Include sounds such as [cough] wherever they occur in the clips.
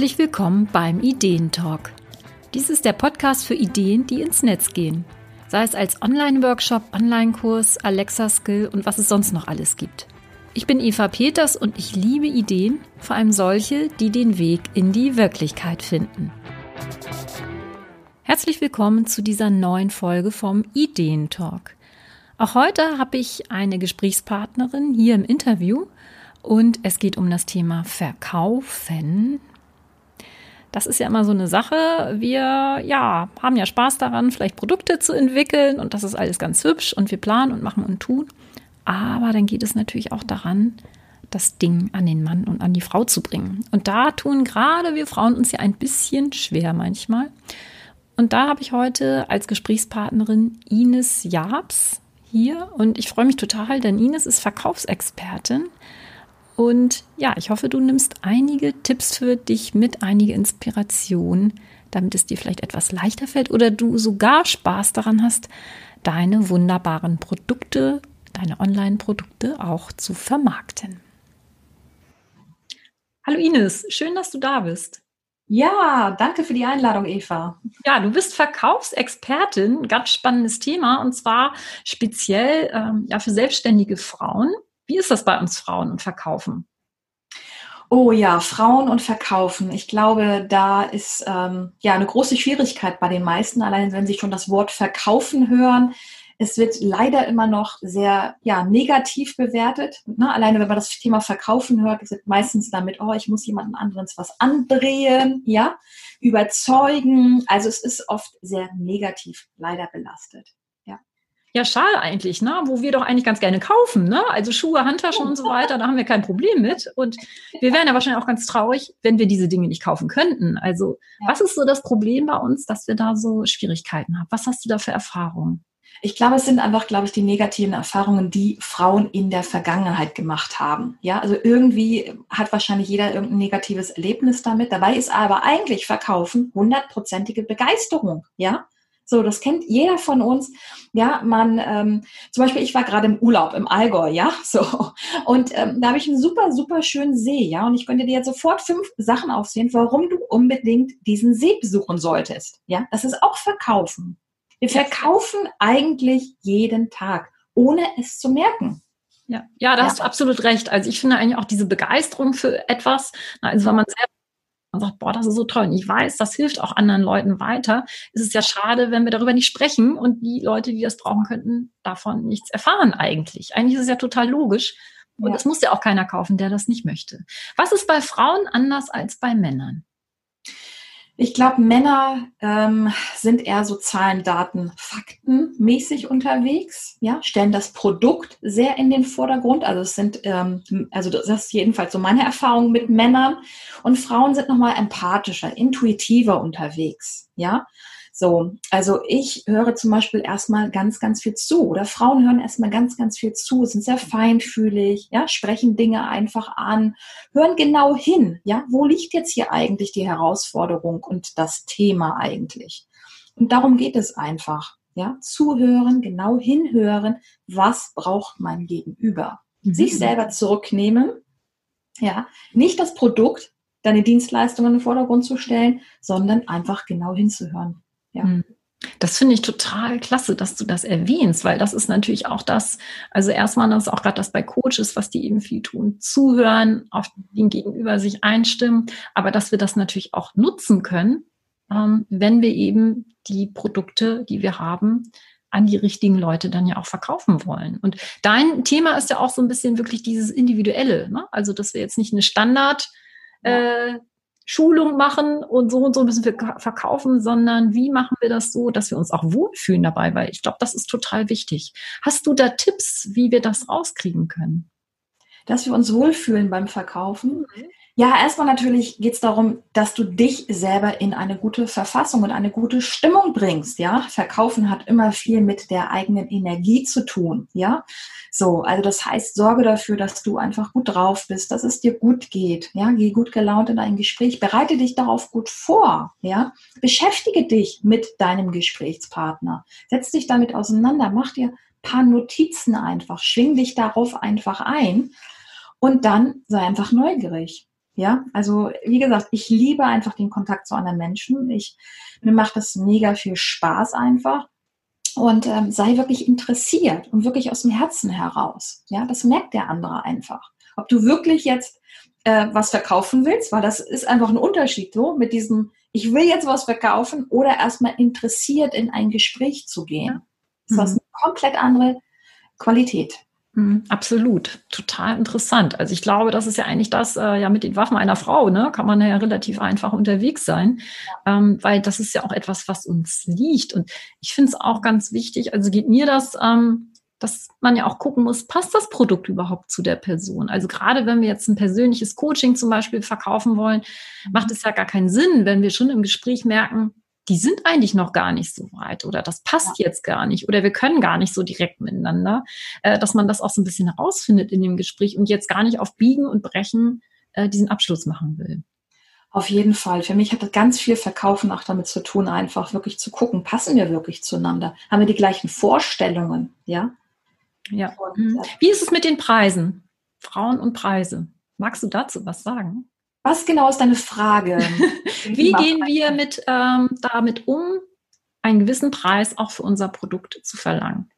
Herzlich willkommen beim Ideentalk. Dies ist der Podcast für Ideen, die ins Netz gehen. Sei es als Online-Workshop, Online-Kurs, Alexa-Skill und was es sonst noch alles gibt. Ich bin Eva Peters und ich liebe Ideen, vor allem solche, die den Weg in die Wirklichkeit finden. Herzlich willkommen zu dieser neuen Folge vom Ideentalk. Auch heute habe ich eine Gesprächspartnerin hier im Interview und es geht um das Thema Verkaufen. Das ist ja immer so eine Sache. Wir ja, haben ja Spaß daran, vielleicht Produkte zu entwickeln und das ist alles ganz hübsch und wir planen und machen und tun. Aber dann geht es natürlich auch daran, das Ding an den Mann und an die Frau zu bringen. Und da tun gerade wir Frauen uns ja ein bisschen schwer manchmal. Und da habe ich heute als Gesprächspartnerin Ines Jabs hier und ich freue mich total, denn Ines ist Verkaufsexpertin und ja, ich hoffe, du nimmst einige Tipps für dich mit, einige Inspiration, damit es dir vielleicht etwas leichter fällt oder du sogar Spaß daran hast, deine wunderbaren Produkte, deine Online-Produkte auch zu vermarkten. Hallo Ines, schön, dass du da bist. Ja, danke für die Einladung, Eva. Ja, du bist Verkaufsexpertin, ganz spannendes Thema und zwar speziell ähm, ja, für selbstständige Frauen. Wie ist das bei uns Frauen und Verkaufen? Oh ja, Frauen und Verkaufen. Ich glaube, da ist ähm, ja eine große Schwierigkeit bei den meisten, allein wenn sie schon das Wort Verkaufen hören. Es wird leider immer noch sehr ja, negativ bewertet. Ne? Alleine wenn man das Thema Verkaufen hört, wird meistens damit, oh, ich muss jemanden anderen was andrehen, ja, überzeugen. Also es ist oft sehr negativ leider belastet. Ja, schade eigentlich, ne? Wo wir doch eigentlich ganz gerne kaufen, ne? Also Schuhe, Handtaschen und so [laughs] weiter, da haben wir kein Problem mit. Und wir wären ja wahrscheinlich auch ganz traurig, wenn wir diese Dinge nicht kaufen könnten. Also, ja. was ist so das Problem bei uns, dass wir da so Schwierigkeiten haben? Was hast du da für Erfahrungen? Ich glaube, es sind einfach, glaube ich, die negativen Erfahrungen, die Frauen in der Vergangenheit gemacht haben. Ja, also irgendwie hat wahrscheinlich jeder irgendein negatives Erlebnis damit. Dabei ist aber eigentlich Verkaufen hundertprozentige Begeisterung. Ja, so, das kennt jeder von uns. Ja, man, ähm, zum Beispiel, ich war gerade im Urlaub im Allgäu, ja, [laughs] so. Und ähm, da habe ich einen super, super schönen See, ja. Und ich könnte dir jetzt sofort fünf Sachen aufsehen, warum du unbedingt diesen See besuchen solltest. Ja, das ist auch Verkaufen. Wir verkaufen eigentlich jeden Tag, ohne es zu merken. Ja, ja, da ja. hast du absolut recht. Also ich finde eigentlich auch diese Begeisterung für etwas, also wenn man boah, das ist so toll. Und ich weiß, das hilft auch anderen Leuten weiter. Es ist ja schade, wenn wir darüber nicht sprechen und die Leute, die das brauchen könnten, davon nichts erfahren eigentlich. Eigentlich ist es ja total logisch. Und es ja. muss ja auch keiner kaufen, der das nicht möchte. Was ist bei Frauen anders als bei Männern? Ich glaube, Männer ähm, sind eher so Zahlen, Daten, Fakten mäßig unterwegs, ja, stellen das Produkt sehr in den Vordergrund. Also es sind, ähm, also das ist jedenfalls so meine Erfahrung mit Männern. Und Frauen sind nochmal empathischer, intuitiver unterwegs, ja. So, also ich höre zum Beispiel erstmal ganz, ganz viel zu oder Frauen hören erstmal ganz, ganz viel zu, sind sehr feinfühlig, ja, sprechen Dinge einfach an, hören genau hin, ja, wo liegt jetzt hier eigentlich die Herausforderung und das Thema eigentlich? Und darum geht es einfach, ja, zuhören, genau hinhören, was braucht mein Gegenüber? Mhm. Sich selber zurücknehmen, ja, nicht das Produkt, deine Dienstleistungen in den Vordergrund zu stellen, sondern einfach genau hinzuhören. Ja. Hm. Das finde ich total klasse, dass du das erwähnst, weil das ist natürlich auch das, also erstmal das ist auch gerade das bei Coaches, was die eben viel tun, zuhören, auf den Gegenüber sich einstimmen, aber dass wir das natürlich auch nutzen können, ähm, wenn wir eben die Produkte, die wir haben, an die richtigen Leute dann ja auch verkaufen wollen. Und dein Thema ist ja auch so ein bisschen wirklich dieses Individuelle, ne? also dass wir jetzt nicht eine Standard äh, Schulung machen und so und so müssen wir verkaufen, sondern wie machen wir das so, dass wir uns auch wohlfühlen dabei, weil ich glaube, das ist total wichtig. Hast du da Tipps, wie wir das rauskriegen können? Dass wir uns wohlfühlen beim Verkaufen. Mhm. Ja, erstmal natürlich geht es darum, dass du dich selber in eine gute Verfassung und eine gute Stimmung bringst. Ja, Verkaufen hat immer viel mit der eigenen Energie zu tun. Ja, so, also das heißt, sorge dafür, dass du einfach gut drauf bist, dass es dir gut geht. Ja, geh gut gelaunt in ein Gespräch, bereite dich darauf gut vor. Ja, beschäftige dich mit deinem Gesprächspartner, setz dich damit auseinander, mach dir paar Notizen einfach, schwing dich darauf einfach ein und dann sei einfach neugierig. Ja, also wie gesagt, ich liebe einfach den Kontakt zu anderen Menschen. Ich, mir macht das mega viel Spaß einfach. Und ähm, sei wirklich interessiert und wirklich aus dem Herzen heraus. Ja, das merkt der andere einfach. Ob du wirklich jetzt äh, was verkaufen willst, weil das ist einfach ein Unterschied so mit diesem, ich will jetzt was verkaufen oder erstmal interessiert in ein Gespräch zu gehen. Das ist mhm. eine komplett andere Qualität. Mhm, absolut, total interessant. Also ich glaube, das ist ja eigentlich das, äh, ja mit den Waffen einer Frau, ne, kann man ja relativ einfach unterwegs sein, ähm, weil das ist ja auch etwas, was uns liegt. Und ich finde es auch ganz wichtig, also geht mir das, ähm, dass man ja auch gucken muss, passt das Produkt überhaupt zu der Person? Also gerade wenn wir jetzt ein persönliches Coaching zum Beispiel verkaufen wollen, macht es ja gar keinen Sinn, wenn wir schon im Gespräch merken, die sind eigentlich noch gar nicht so weit oder das passt ja. jetzt gar nicht oder wir können gar nicht so direkt miteinander, äh, dass man das auch so ein bisschen herausfindet in dem Gespräch und jetzt gar nicht auf Biegen und Brechen äh, diesen Abschluss machen will. Auf jeden Fall. Für mich hat das ganz viel Verkaufen auch damit zu tun, einfach wirklich zu gucken, passen wir wirklich zueinander? Haben wir die gleichen Vorstellungen? Ja. Ja. Und, mhm. Wie ist es mit den Preisen? Frauen und Preise. Magst du dazu was sagen? Was genau ist deine Frage? [laughs] Wie gehen wir mit, ähm, damit um, einen gewissen Preis auch für unser Produkt zu verlangen?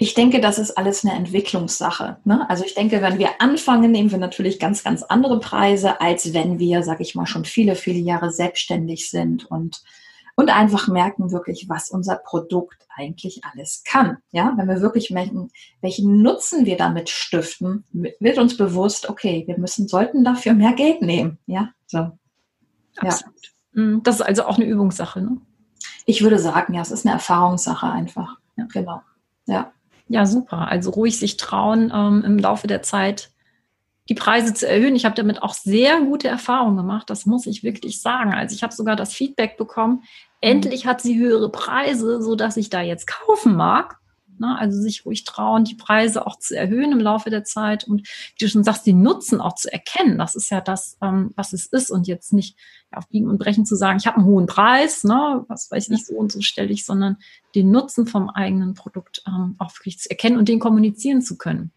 Ich denke, das ist alles eine Entwicklungssache. Ne? Also ich denke, wenn wir anfangen, nehmen wir natürlich ganz, ganz andere Preise, als wenn wir, sag ich mal, schon viele, viele Jahre selbstständig sind und und einfach merken wirklich, was unser Produkt eigentlich alles kann. Ja, wenn wir wirklich merken, welchen Nutzen wir damit stiften, wird uns bewusst, okay, wir müssen, sollten dafür mehr Geld nehmen. Ja, so. Absolut. Ja. Mhm. Das ist also auch eine Übungssache, ne? Ich würde sagen, ja, es ist eine Erfahrungssache einfach. Ja. Genau. Ja. Ja, super. Also ruhig sich trauen, ähm, im Laufe der Zeit die Preise zu erhöhen. Ich habe damit auch sehr gute Erfahrungen gemacht, das muss ich wirklich sagen. Also ich habe sogar das Feedback bekommen, endlich hat sie höhere Preise, so dass ich da jetzt kaufen mag. Na, also sich ruhig trauen, die Preise auch zu erhöhen im Laufe der Zeit und wie du schon sagst, den Nutzen auch zu erkennen. Das ist ja das, ähm, was es ist und jetzt nicht auf Biegen und Brechen zu sagen, ich habe einen hohen Preis, ne, was weiß ich, so und so stelle ich, sondern den Nutzen vom eigenen Produkt ähm, auch wirklich zu erkennen und den kommunizieren zu können.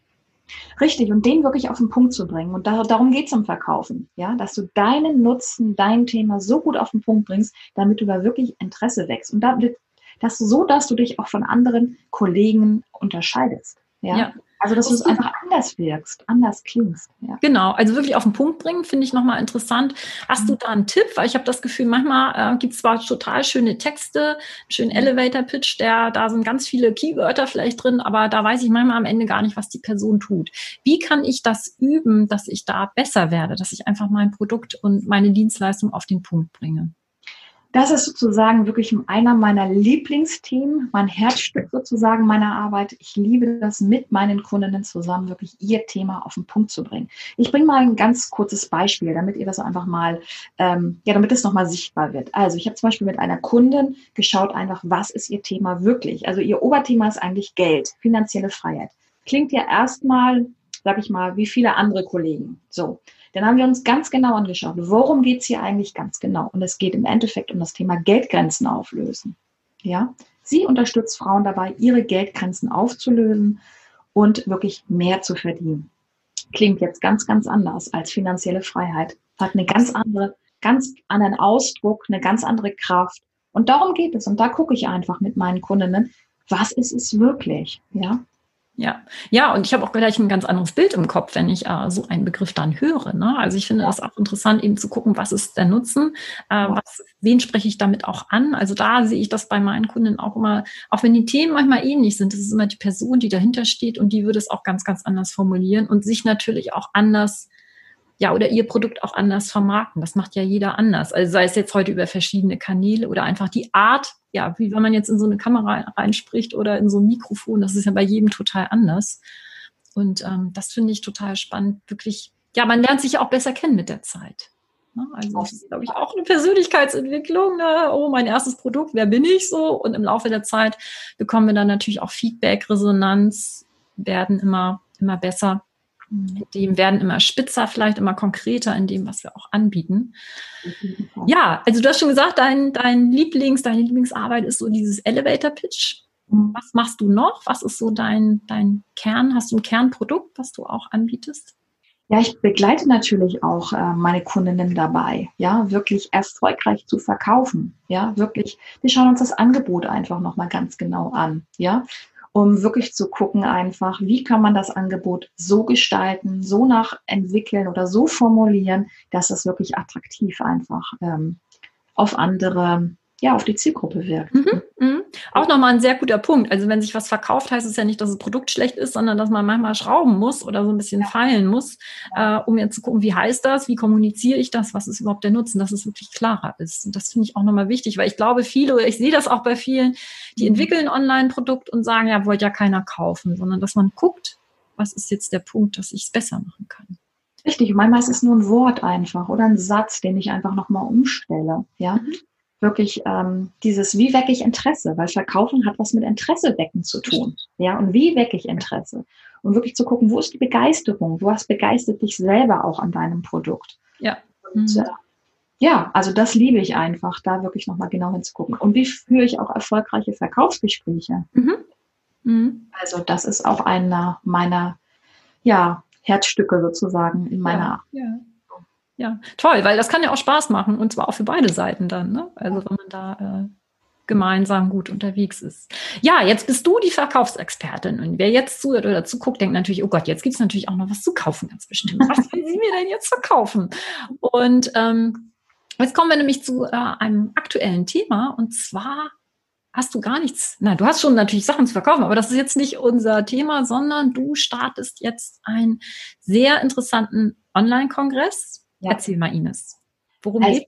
Richtig, und den wirklich auf den Punkt zu bringen. Und da, darum geht es im Verkaufen, ja, dass du deinen Nutzen, dein Thema so gut auf den Punkt bringst, damit du da wirklich Interesse wächst. Und damit, dass so, dass du dich auch von anderen Kollegen unterscheidest. Ja. ja. Also, dass du es einfach anders wirkst, anders klingst. Ja. Genau, also wirklich auf den Punkt bringen, finde ich nochmal interessant. Hast du mhm. da einen Tipp? Weil ich habe das Gefühl, manchmal äh, gibt es zwar total schöne Texte, einen schönen mhm. Elevator-Pitch, der, da sind ganz viele Keywörter vielleicht drin, aber da weiß ich manchmal am Ende gar nicht, was die Person tut. Wie kann ich das üben, dass ich da besser werde, dass ich einfach mein Produkt und meine Dienstleistung auf den Punkt bringe? Das ist sozusagen wirklich einer meiner Lieblingsthemen, mein Herzstück sozusagen meiner Arbeit. Ich liebe das, mit meinen Kundinnen zusammen wirklich ihr Thema auf den Punkt zu bringen. Ich bringe mal ein ganz kurzes Beispiel, damit ihr das einfach mal, ähm, ja, damit es nochmal sichtbar wird. Also ich habe zum Beispiel mit einer Kundin geschaut einfach, was ist ihr Thema wirklich? Also ihr Oberthema ist eigentlich Geld, finanzielle Freiheit. Klingt ja erstmal, sag ich mal, wie viele andere Kollegen. So. Dann haben wir uns ganz genau angeschaut, worum geht es hier eigentlich ganz genau? Und es geht im Endeffekt um das Thema Geldgrenzen auflösen. Ja? Sie unterstützt Frauen dabei, ihre Geldgrenzen aufzulösen und wirklich mehr zu verdienen. Klingt jetzt ganz, ganz anders als finanzielle Freiheit. Hat eine ganz andere, ganz anderen Ausdruck, eine ganz andere Kraft. Und darum geht es. Und da gucke ich einfach mit meinen Kundinnen, was ist es wirklich? Ja. Ja, ja, und ich habe auch gleich ein ganz anderes Bild im Kopf, wenn ich äh, so einen Begriff dann höre. Ne? Also ich finde ja. das auch interessant, eben zu gucken, was ist der Nutzen, äh, ja. was, wen spreche ich damit auch an. Also da sehe ich das bei meinen Kunden auch immer, auch wenn die Themen manchmal ähnlich sind, das ist immer die Person, die dahinter steht und die würde es auch ganz, ganz anders formulieren und sich natürlich auch anders ja, oder ihr Produkt auch anders vermarkten. Das macht ja jeder anders. Also sei es jetzt heute über verschiedene Kanäle oder einfach die Art, ja, wie wenn man jetzt in so eine Kamera reinspricht oder in so ein Mikrofon, das ist ja bei jedem total anders. Und ähm, das finde ich total spannend. Wirklich, ja, man lernt sich ja auch besser kennen mit der Zeit. Ne? Also das ist, glaube ich, auch eine Persönlichkeitsentwicklung. Ne? Oh, mein erstes Produkt, wer bin ich so? Und im Laufe der Zeit bekommen wir dann natürlich auch Feedback, Resonanz, werden immer, immer besser. Die werden immer spitzer, vielleicht immer konkreter in dem, was wir auch anbieten. Ja, also du hast schon gesagt, dein, dein Lieblings, deine Lieblingsarbeit ist so dieses Elevator Pitch. Mhm. Was machst du noch? Was ist so dein, dein Kern? Hast du ein Kernprodukt, was du auch anbietest? Ja, ich begleite natürlich auch äh, meine Kundinnen dabei, ja, wirklich erfolgreich zu verkaufen, ja, wirklich. Wir schauen uns das Angebot einfach nochmal ganz genau an, ja, um wirklich zu gucken einfach, wie kann man das Angebot so gestalten, so nachentwickeln oder so formulieren, dass es wirklich attraktiv einfach ähm, auf andere ja, auf die Zielgruppe wirkt. Mhm, mh. Auch nochmal ein sehr guter Punkt. Also wenn sich was verkauft, heißt es ja nicht, dass das Produkt schlecht ist, sondern dass man manchmal schrauben muss oder so ein bisschen ja. feilen muss, äh, um jetzt zu gucken, wie heißt das, wie kommuniziere ich das, was ist überhaupt der Nutzen, dass es wirklich klarer ist. Und das finde ich auch nochmal wichtig, weil ich glaube, viele, ich sehe das auch bei vielen, die mhm. entwickeln Online-Produkt und sagen, ja, wollte ja keiner kaufen, sondern dass man guckt, was ist jetzt der Punkt, dass ich es besser machen kann. Richtig, und manchmal ist es nur ein Wort einfach oder ein Satz, den ich einfach nochmal umstelle. Ja, mhm wirklich ähm, dieses, wie wecke ich Interesse? Weil Verkaufen hat was mit Interesse wecken zu tun. Ja, und wie wecke ich Interesse? Und wirklich zu gucken, wo ist die Begeisterung? Du hast begeistert dich selber auch an deinem Produkt. Ja. Und, mhm. äh, ja, also das liebe ich einfach, da wirklich nochmal genau hinzugucken. Und wie führe ich auch erfolgreiche Verkaufsgespräche? Mhm. Mhm. Also das ist auch einer meiner, ja, Herzstücke sozusagen in meiner ja, ja. Ja, toll, weil das kann ja auch Spaß machen und zwar auch für beide Seiten dann, ne? Also wenn man da äh, gemeinsam gut unterwegs ist. Ja, jetzt bist du die Verkaufsexpertin und wer jetzt zuhört oder zuguckt, denkt natürlich, oh Gott, jetzt gibt es natürlich auch noch was zu kaufen, ganz bestimmt. Was will sie mir denn jetzt verkaufen? Und ähm, jetzt kommen wir nämlich zu äh, einem aktuellen Thema und zwar hast du gar nichts, na, du hast schon natürlich Sachen zu verkaufen, aber das ist jetzt nicht unser Thema, sondern du startest jetzt einen sehr interessanten Online-Kongress ja. Erzähl mal, Ines. Worum also geht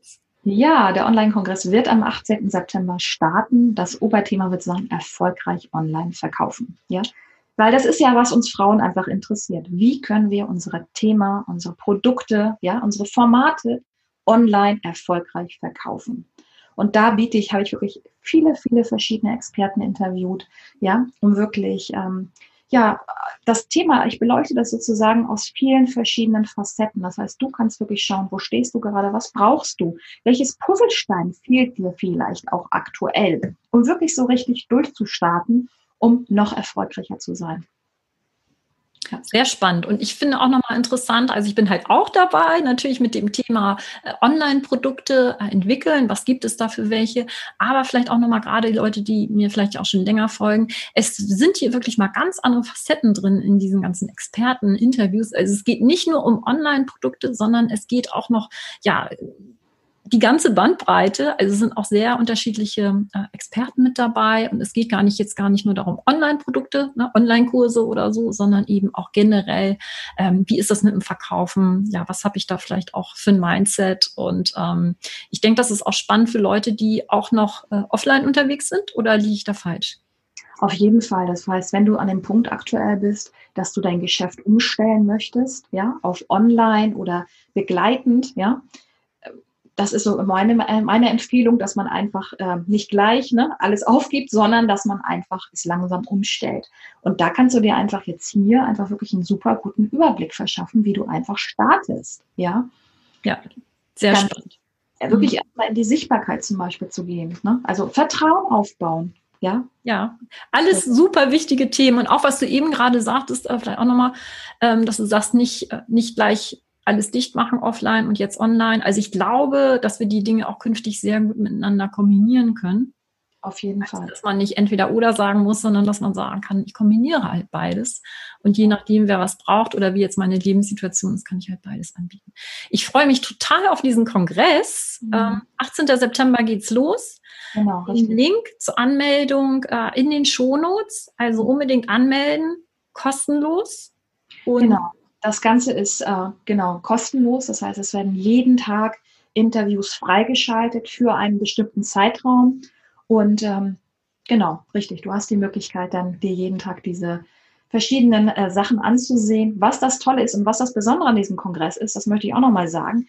es? Ja, der Online-Kongress wird am 18. September starten. Das Oberthema wird sein, erfolgreich online verkaufen. Ja, weil das ist ja, was uns Frauen einfach interessiert. Wie können wir unser Thema, unsere Produkte, ja, unsere Formate online erfolgreich verkaufen? Und da biete ich, habe ich wirklich viele, viele verschiedene Experten interviewt, ja, um wirklich ähm, ja, das Thema, ich beleuchte das sozusagen aus vielen verschiedenen Facetten. Das heißt, du kannst wirklich schauen, wo stehst du gerade, was brauchst du, welches Puzzlestein fehlt dir vielleicht auch aktuell, um wirklich so richtig durchzustarten, um noch erfolgreicher zu sein. Ja, sehr spannend. Und ich finde auch nochmal interessant, also ich bin halt auch dabei, natürlich mit dem Thema äh, Online-Produkte äh, entwickeln. Was gibt es da für welche? Aber vielleicht auch nochmal gerade die Leute, die mir vielleicht auch schon länger folgen. Es sind hier wirklich mal ganz andere Facetten drin in diesen ganzen Experten-Interviews. Also es geht nicht nur um Online-Produkte, sondern es geht auch noch, ja, die ganze Bandbreite, also es sind auch sehr unterschiedliche äh, Experten mit dabei und es geht gar nicht jetzt gar nicht nur darum, Online-Produkte, ne, Online-Kurse oder so, sondern eben auch generell, ähm, wie ist das mit dem Verkaufen? Ja, was habe ich da vielleicht auch für ein Mindset? Und ähm, ich denke, das ist auch spannend für Leute, die auch noch äh, offline unterwegs sind oder liege ich da falsch? Auf jeden Fall. Das heißt, wenn du an dem Punkt aktuell bist, dass du dein Geschäft umstellen möchtest, ja, auf online oder begleitend, ja, das ist so meine, meine Empfehlung, dass man einfach äh, nicht gleich ne, alles aufgibt, sondern dass man einfach es langsam umstellt. Und da kannst du dir einfach jetzt hier einfach wirklich einen super guten Überblick verschaffen, wie du einfach startest. Ja, ja sehr Ganz, spannend. Ja, wirklich mhm. erstmal in die Sichtbarkeit zum Beispiel zu gehen. Ne? Also Vertrauen aufbauen. Ja, ja, alles super wichtige Themen und auch was du eben gerade sagtest, äh, vielleicht auch nochmal, ähm, dass du sagst, nicht, äh, nicht gleich alles dicht machen offline und jetzt online. Also ich glaube, dass wir die Dinge auch künftig sehr gut miteinander kombinieren können. Auf jeden also, Fall. Dass man nicht entweder oder sagen muss, sondern dass man sagen kann, ich kombiniere halt beides. Und je nachdem, wer was braucht oder wie jetzt meine Lebenssituation ist, kann ich halt beides anbieten. Ich freue mich total auf diesen Kongress. Mhm. Ähm, 18. September geht's los. Genau, den Link zur Anmeldung äh, in den Shownotes. Also unbedingt anmelden, kostenlos. Und genau. Das Ganze ist äh, genau kostenlos. Das heißt, es werden jeden Tag Interviews freigeschaltet für einen bestimmten Zeitraum. Und ähm, genau, richtig, du hast die Möglichkeit, dann dir jeden Tag diese verschiedenen äh, Sachen anzusehen. Was das Tolle ist und was das Besondere an diesem Kongress ist, das möchte ich auch nochmal sagen.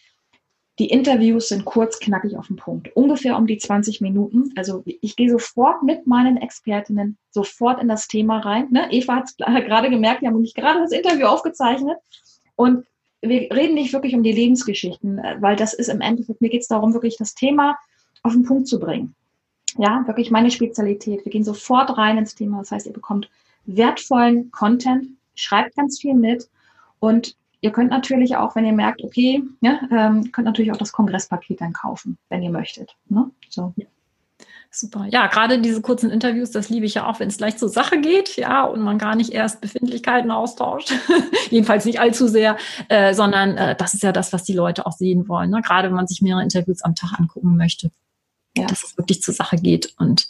Die Interviews sind kurz, knackig auf den Punkt. Ungefähr um die 20 Minuten. Also ich gehe sofort mit meinen Expertinnen sofort in das Thema rein. Ne? Eva hat [laughs] gerade gemerkt, wir haben nämlich gerade das Interview aufgezeichnet. Und wir reden nicht wirklich um die Lebensgeschichten, weil das ist im Endeffekt, mir geht es darum, wirklich das Thema auf den Punkt zu bringen. Ja, wirklich meine Spezialität. Wir gehen sofort rein ins Thema. Das heißt, ihr bekommt wertvollen Content, schreibt ganz viel mit Und ihr könnt natürlich auch, wenn ihr merkt, okay, ja, ähm, könnt natürlich auch das Kongresspaket dann kaufen, wenn ihr möchtet. Ne? So. Super. Ja, gerade diese kurzen Interviews, das liebe ich ja auch, wenn es gleich zur Sache geht, ja, und man gar nicht erst Befindlichkeiten austauscht. [laughs] Jedenfalls nicht allzu sehr, äh, sondern äh, das ist ja das, was die Leute auch sehen wollen. Ne? Gerade wenn man sich mehrere Interviews am Tag angucken möchte, ja. dass es wirklich zur Sache geht und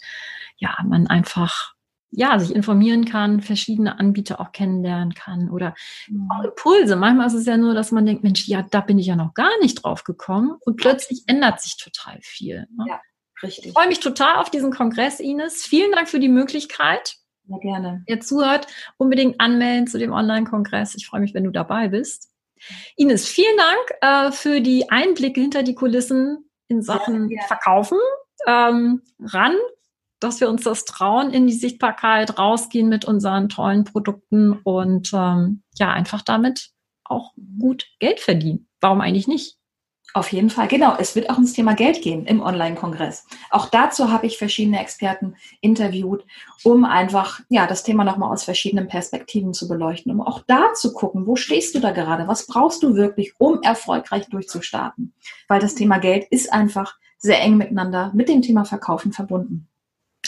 ja, man einfach ja, sich informieren kann, verschiedene Anbieter auch kennenlernen kann oder mhm. auch Impulse. Manchmal ist es ja nur, dass man denkt, Mensch, ja, da bin ich ja noch gar nicht drauf gekommen und plötzlich ändert sich total viel. Ne? Ja, richtig. Ich freue mich total auf diesen Kongress, Ines. Vielen Dank für die Möglichkeit. Ja, gerne. Wer zuhört, unbedingt anmelden zu dem Online-Kongress. Ich freue mich, wenn du dabei bist. Ines, vielen Dank äh, für die Einblicke hinter die Kulissen in Sachen ja, Verkaufen. Ähm, ran dass wir uns das trauen, in die Sichtbarkeit rausgehen mit unseren tollen Produkten und ähm, ja, einfach damit auch gut Geld verdienen. Warum eigentlich nicht? Auf jeden Fall, genau. Es wird auch ums Thema Geld gehen im Online-Kongress. Auch dazu habe ich verschiedene Experten interviewt, um einfach ja das Thema nochmal aus verschiedenen Perspektiven zu beleuchten, um auch da zu gucken, wo stehst du da gerade? Was brauchst du wirklich, um erfolgreich durchzustarten? Weil das Thema Geld ist einfach sehr eng miteinander mit dem Thema Verkaufen verbunden.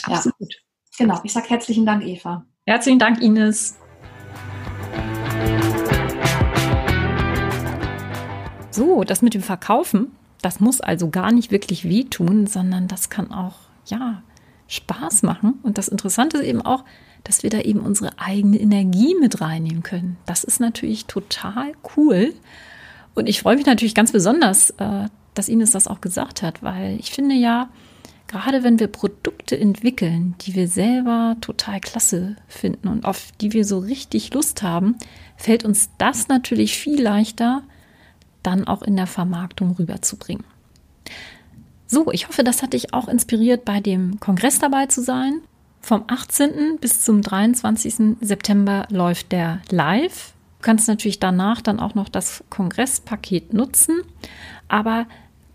Absolut. Ja. Genau. Ich sage herzlichen Dank, Eva. Herzlichen Dank, Ines. So, das mit dem Verkaufen, das muss also gar nicht wirklich wehtun, sondern das kann auch, ja, Spaß machen. Und das Interessante ist eben auch, dass wir da eben unsere eigene Energie mit reinnehmen können. Das ist natürlich total cool. Und ich freue mich natürlich ganz besonders, äh, dass Ines das auch gesagt hat, weil ich finde ja, gerade wenn wir Produkte entwickeln, die wir selber total klasse finden und auf die wir so richtig Lust haben, fällt uns das natürlich viel leichter, dann auch in der Vermarktung rüberzubringen. So, ich hoffe, das hat dich auch inspiriert, bei dem Kongress dabei zu sein. Vom 18. bis zum 23. September läuft der live. Du kannst natürlich danach dann auch noch das Kongresspaket nutzen. Aber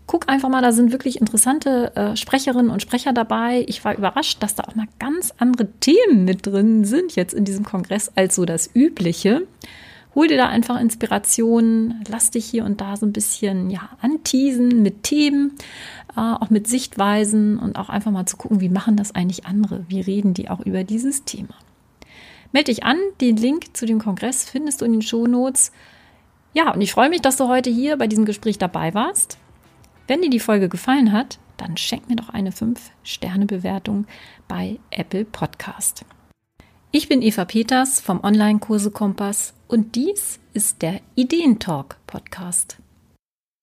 guck einfach mal, da sind wirklich interessante äh, Sprecherinnen und Sprecher dabei. Ich war überrascht, dass da auch mal ganz andere Themen mit drin sind jetzt in diesem Kongress als so das Übliche. Hol dir da einfach Inspirationen, lass dich hier und da so ein bisschen ja, anteasen mit Themen, äh, auch mit Sichtweisen und auch einfach mal zu gucken, wie machen das eigentlich andere? Wie reden die auch über dieses Thema? Meld dich an, den Link zu dem Kongress findest du in den Shownotes. Ja, und ich freue mich, dass du heute hier bei diesem Gespräch dabei warst. Wenn dir die Folge gefallen hat, dann schenk mir doch eine 5-Sterne-Bewertung bei Apple Podcast. Ich bin Eva Peters vom Online-Kurse Kompass und dies ist der Ideentalk Podcast.